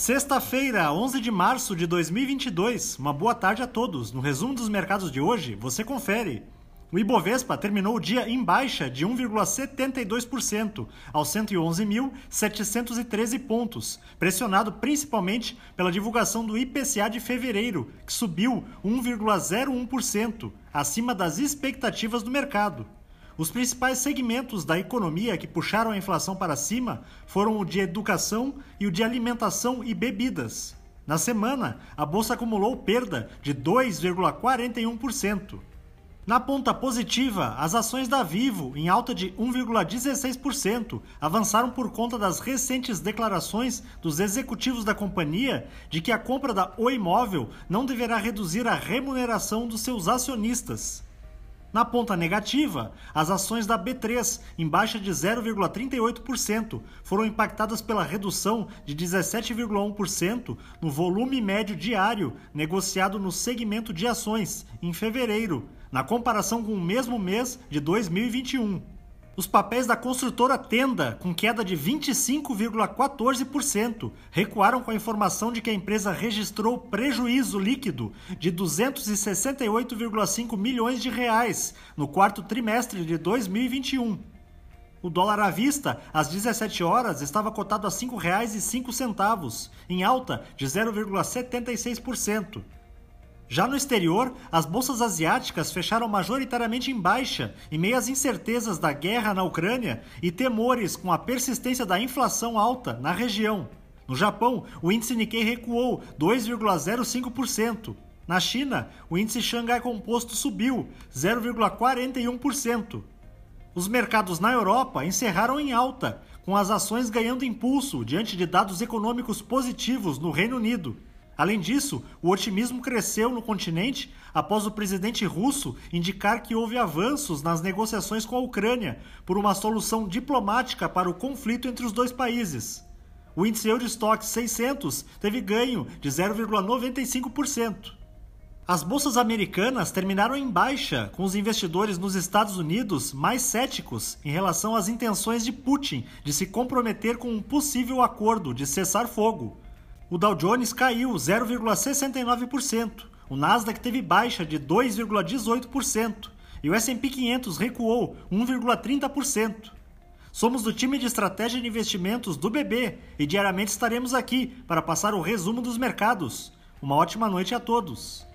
Sexta-feira, 11 de março de 2022. Uma boa tarde a todos. No resumo dos mercados de hoje, você confere. O Ibovespa terminou o dia em baixa de 1,72% aos 111.713 pontos, pressionado principalmente pela divulgação do IPCA de fevereiro, que subiu 1,01%, acima das expectativas do mercado. Os principais segmentos da economia que puxaram a inflação para cima foram o de educação e o de alimentação e bebidas. Na semana, a bolsa acumulou perda de 2,41%. Na ponta positiva, as ações da Vivo, em alta de 1,16%, avançaram por conta das recentes declarações dos executivos da companhia de que a compra da O Imóvel não deverá reduzir a remuneração dos seus acionistas. Na ponta negativa, as ações da B3, em baixa de 0,38%, foram impactadas pela redução de 17,1% no volume médio diário negociado no segmento de ações em fevereiro, na comparação com o mesmo mês de 2021. Os papéis da construtora Tenda, com queda de 25,14%, recuaram com a informação de que a empresa registrou prejuízo líquido de 268,5 milhões de reais no quarto trimestre de 2021. O dólar à vista, às 17 horas, estava cotado a R$ 5,05, em alta de 0,76%. Já no exterior, as bolsas asiáticas fecharam majoritariamente em baixa, em meio às incertezas da guerra na Ucrânia e temores com a persistência da inflação alta na região. No Japão, o índice Nikkei recuou 2,05%. Na China, o índice Xangai Composto subiu 0,41%. Os mercados na Europa encerraram em alta, com as ações ganhando impulso diante de dados econômicos positivos no Reino Unido. Além disso, o otimismo cresceu no continente após o presidente russo indicar que houve avanços nas negociações com a Ucrânia por uma solução diplomática para o conflito entre os dois países. O índice Eurostock 600 teve ganho de 0,95%. As bolsas americanas terminaram em baixa, com os investidores nos Estados Unidos mais céticos em relação às intenções de Putin de se comprometer com um possível acordo de cessar fogo. O Dow Jones caiu 0,69%, o Nasdaq teve baixa de 2,18% e o S&P 500 recuou 1,30%. Somos do time de estratégia de investimentos do BB e diariamente estaremos aqui para passar o resumo dos mercados. Uma ótima noite a todos.